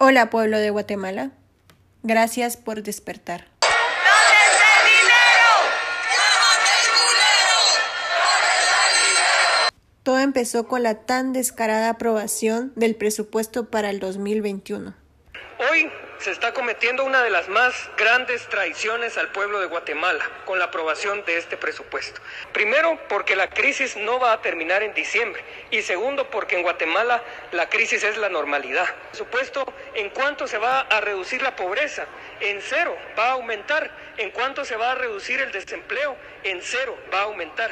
Hola pueblo de Guatemala, gracias por despertar. Todo empezó con la tan descarada aprobación del presupuesto para el 2021. Hoy se está cometiendo una de las más grandes traiciones al pueblo de Guatemala con la aprobación de este presupuesto. Primero, porque la crisis no va a terminar en diciembre. Y segundo, porque en Guatemala la crisis es la normalidad. El ¿en cuánto se va a reducir la pobreza? En cero, va a aumentar. ¿En cuánto se va a reducir el desempleo? En cero, va a aumentar.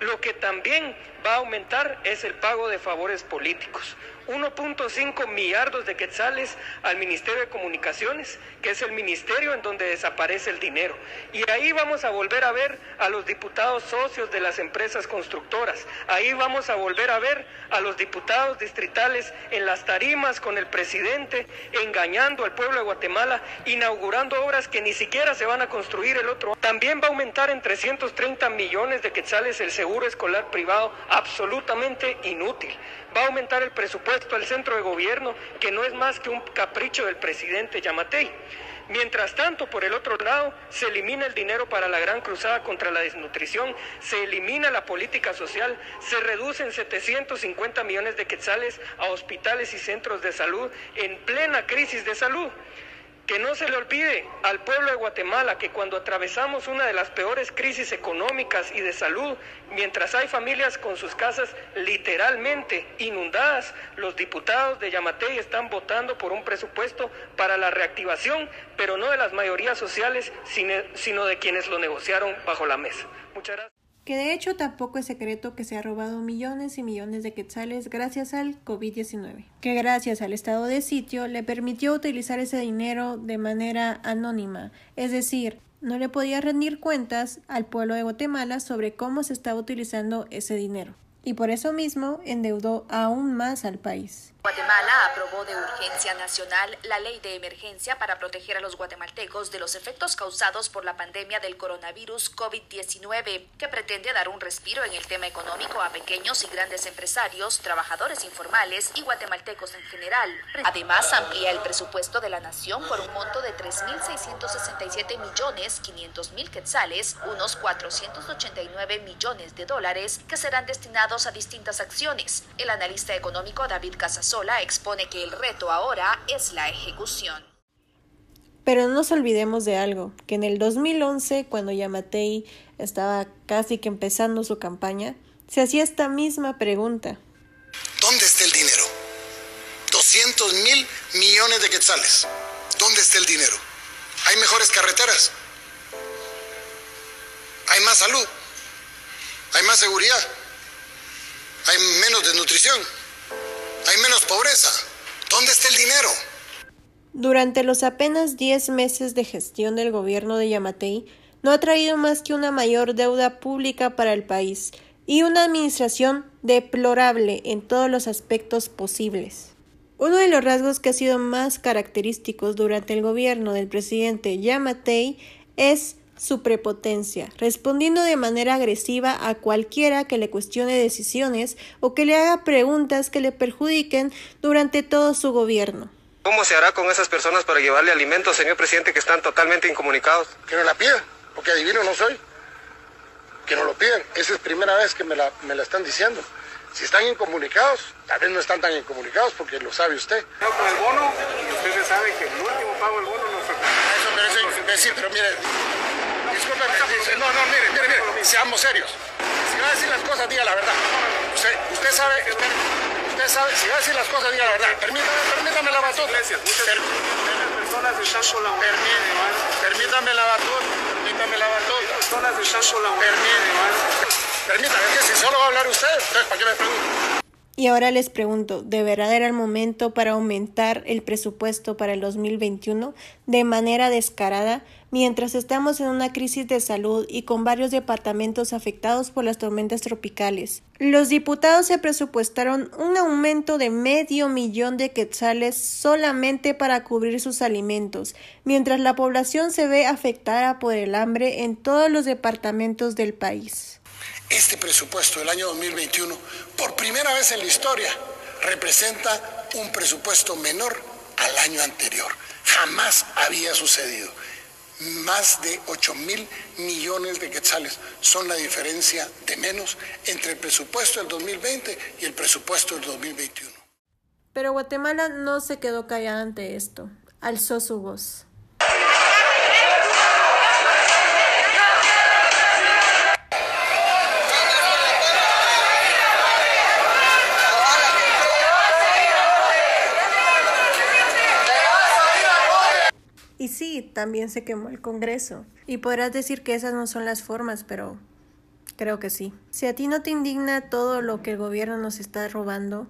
Lo que también va a aumentar es el pago de favores políticos. 1.5 millardos de quetzales al Ministerio de Comunicaciones, que es el ministerio en donde desaparece el dinero. Y ahí vamos a volver a ver a los diputados socios de las empresas constructoras. Ahí vamos a volver a ver a los diputados distritales en las tarimas con el presidente, engañando al pueblo de Guatemala, inaugurando obras que ni siquiera se van a construir el otro. También va a aumentar en 330 millones de quetzales el seguro escolar privado absolutamente inútil. Va a aumentar el presupuesto al centro de gobierno, que no es más que un capricho del presidente Yamatei. Mientras tanto, por el otro lado, se elimina el dinero para la gran cruzada contra la desnutrición, se elimina la política social, se reducen 750 millones de quetzales a hospitales y centros de salud en plena crisis de salud. Que no se le olvide al pueblo de Guatemala que cuando atravesamos una de las peores crisis económicas y de salud, mientras hay familias con sus casas literalmente inundadas, los diputados de Yamatei están votando por un presupuesto para la reactivación, pero no de las mayorías sociales, sino de quienes lo negociaron bajo la mesa. Muchas gracias que de hecho tampoco es secreto que se ha robado millones y millones de quetzales gracias al COVID-19, que gracias al estado de sitio le permitió utilizar ese dinero de manera anónima, es decir, no le podía rendir cuentas al pueblo de Guatemala sobre cómo se estaba utilizando ese dinero y por eso mismo endeudó aún más al país. Guatemala aprobó de urgencia nacional la ley de emergencia para proteger a los guatemaltecos de los efectos causados por la pandemia del coronavirus COVID-19, que pretende dar un respiro en el tema económico a pequeños y grandes empresarios, trabajadores informales y guatemaltecos en general. Además, amplía el presupuesto de la nación por un monto de 3.667 millones 500 mil quetzales, unos 489 millones de dólares, que serán destinados a distintas acciones. El analista económico David Casasola Sola expone que el reto ahora es la ejecución. Pero no nos olvidemos de algo, que en el 2011, cuando Yamatei estaba casi que empezando su campaña, se hacía esta misma pregunta. ¿Dónde está el dinero? 200 mil millones de quetzales. ¿Dónde está el dinero? ¿Hay mejores carreteras? ¿Hay más salud? ¿Hay más seguridad? ¿Hay menos desnutrición? Hay menos pobreza. ¿Dónde está el dinero? Durante los apenas 10 meses de gestión del gobierno de Yamatei, no ha traído más que una mayor deuda pública para el país y una administración deplorable en todos los aspectos posibles. Uno de los rasgos que ha sido más característicos durante el gobierno del presidente Yamatei es su prepotencia, respondiendo de manera agresiva a cualquiera que le cuestione decisiones o que le haga preguntas que le perjudiquen durante todo su gobierno. ¿Cómo se hará con esas personas para llevarle alimentos, señor presidente, que están totalmente incomunicados? Que no la pidan, porque adivino no soy. Que no lo piden. Esa es primera vez que me la, me la están diciendo. Si están incomunicados, tal vez no están tan incomunicados porque lo sabe usted. No, con el bono, ustedes saben que el último pago del bono no fue... Eso merece decir, pero mire, no, no, mire, mire, mire, seamos serios. Si va a decir las cosas, diga la verdad. Usted, usted sabe, usted, sabe, si va a decir las cosas, diga la verdad. Permítame, permítame la batuta. Permítame la batuta. Permítame la batuta. Permítame, es que si solo va a hablar usted, entonces ¿para qué me pregunta? Y ahora les pregunto, ¿de verdad era el momento para aumentar el presupuesto para el 2021 de manera descarada mientras estamos en una crisis de salud y con varios departamentos afectados por las tormentas tropicales? Los diputados se presupuestaron un aumento de medio millón de quetzales solamente para cubrir sus alimentos, mientras la población se ve afectada por el hambre en todos los departamentos del país. Este presupuesto del año 2021, por primera vez en la historia, representa un presupuesto menor al año anterior. Jamás había sucedido. Más de 8 mil millones de quetzales son la diferencia de menos entre el presupuesto del 2020 y el presupuesto del 2021. Pero Guatemala no se quedó callada ante esto, alzó su voz. También se quemó el Congreso. Y podrás decir que esas no son las formas, pero creo que sí. Si a ti no te indigna todo lo que el gobierno nos está robando,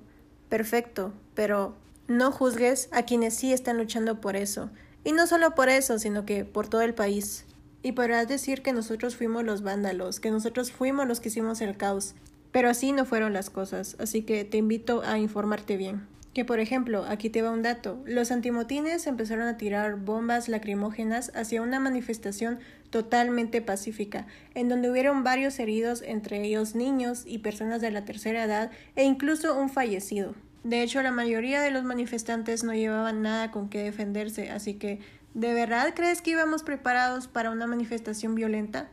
perfecto, pero no juzgues a quienes sí están luchando por eso. Y no solo por eso, sino que por todo el país. Y podrás decir que nosotros fuimos los vándalos, que nosotros fuimos los que hicimos el caos. Pero así no fueron las cosas, así que te invito a informarte bien. Que por ejemplo, aquí te va un dato, los antimotines empezaron a tirar bombas lacrimógenas hacia una manifestación totalmente pacífica, en donde hubieron varios heridos, entre ellos niños y personas de la tercera edad, e incluso un fallecido. De hecho, la mayoría de los manifestantes no llevaban nada con qué defenderse, así que ¿de verdad crees que íbamos preparados para una manifestación violenta?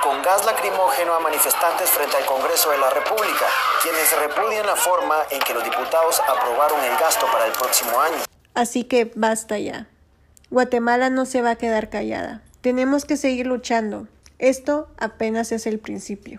Con gas lacrimógeno a manifestantes frente al Congreso de la República, quienes repudian la forma en que los diputados aprobaron el gasto para el próximo año. Así que basta ya. Guatemala no se va a quedar callada. Tenemos que seguir luchando. Esto apenas es el principio.